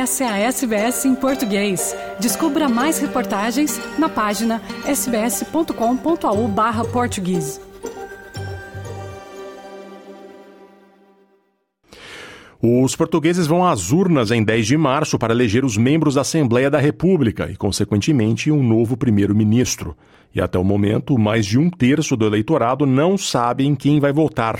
Essa é a SBS em português. Descubra mais reportagens na página sbs.com.au/português. Os portugueses vão às urnas em 10 de março para eleger os membros da Assembleia da República e, consequentemente, um novo primeiro-ministro. E até o momento, mais de um terço do eleitorado não sabe em quem vai votar.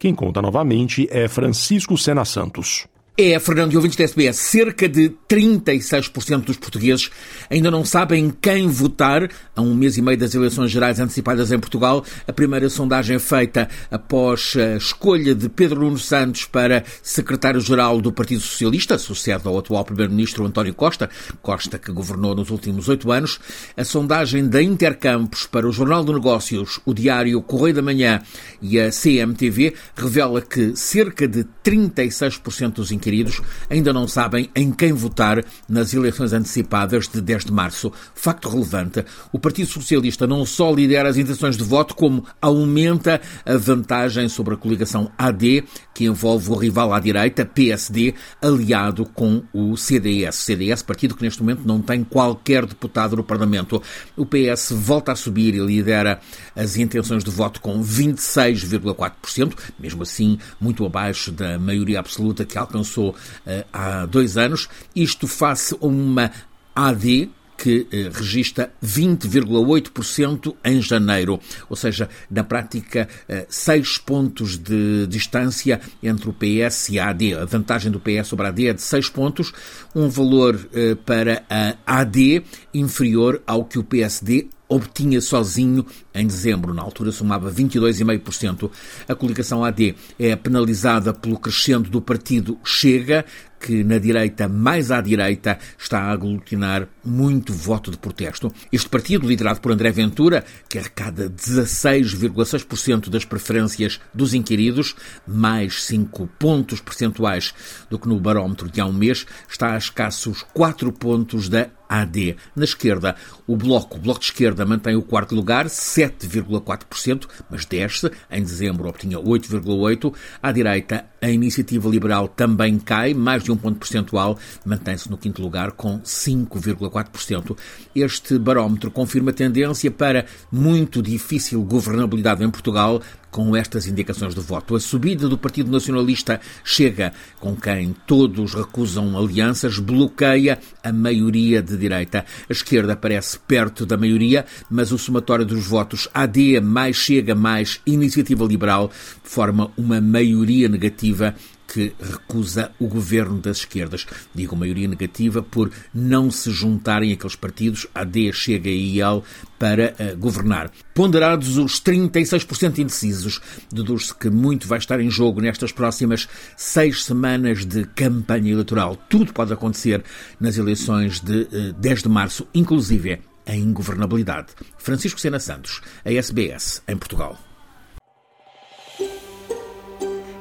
Quem conta novamente é Francisco Sena Santos. É, Fernando e ouvintes da SBS, cerca de 36% dos portugueses ainda não sabem quem votar a um mês e meio das eleições gerais antecipadas em Portugal. A primeira sondagem é feita após a escolha de Pedro Nuno Santos para secretário-geral do Partido Socialista, sucede ao atual primeiro-ministro António Costa, Costa que governou nos últimos oito anos. A sondagem da Intercampos para o Jornal de Negócios, o Diário Correio da Manhã e a CMTV revela que cerca de 36% dos inquiridos ainda não sabem em quem votar nas eleições antecipadas de 10 de março. Facto relevante, o Partido Socialista não só lidera as intenções de voto, como aumenta a vantagem sobre a coligação AD, que envolve o rival à direita, PSD, aliado com o CDS. CDS, partido que neste momento não tem qualquer deputado no Parlamento. O PS volta a subir e lidera as intenções de voto com 26,4%, mesmo assim muito abaixo da maioria absoluta que alcançou uh, há dois anos. Isto face a uma AD, que eh, registra 20,8% em janeiro, ou seja, na prática, eh, seis pontos de distância entre o PS e a AD. A vantagem do PS sobre a AD é de seis pontos, um valor eh, para a AD inferior ao que o PSD obtinha sozinho em dezembro. Na altura somava 22,5%. A coligação AD é penalizada pelo crescendo do partido Chega, que na direita, mais à direita, está a aglutinar muito voto de protesto. Este partido, liderado por André Ventura, que arrecada 16,6% das preferências dos inquiridos, mais 5 pontos percentuais do que no barómetro de há um mês, está a escassos 4 pontos da AD. Na esquerda, o Bloco, o Bloco de Esquerda, mantém o quarto lugar, 7,4%, mas desce. Em dezembro obtinha 8,8%. À direita, a Iniciativa Liberal também cai, mais de um ponto percentual, mantém-se no quinto lugar com 5,4%. Este barómetro confirma tendência para muito difícil governabilidade em Portugal, com estas indicações de voto. A subida do Partido Nacionalista chega, com quem todos recusam alianças, bloqueia a maioria de direita. A esquerda parece perto da maioria, mas o somatório dos votos AD mais Chega mais Iniciativa Liberal forma uma maioria negativa que recusa o governo das esquerdas. Digo maioria negativa por não se juntarem aqueles partidos, AD, Chega e IEL, para uh, governar. Ponderados os 36% indecisos, deduz-se que muito vai estar em jogo nestas próximas seis semanas de campanha eleitoral. Tudo pode acontecer nas eleições de uh, eh, 10 de março, inclusive a ingovernabilidade. Francisco Sena Santos, a SBS, em Portugal.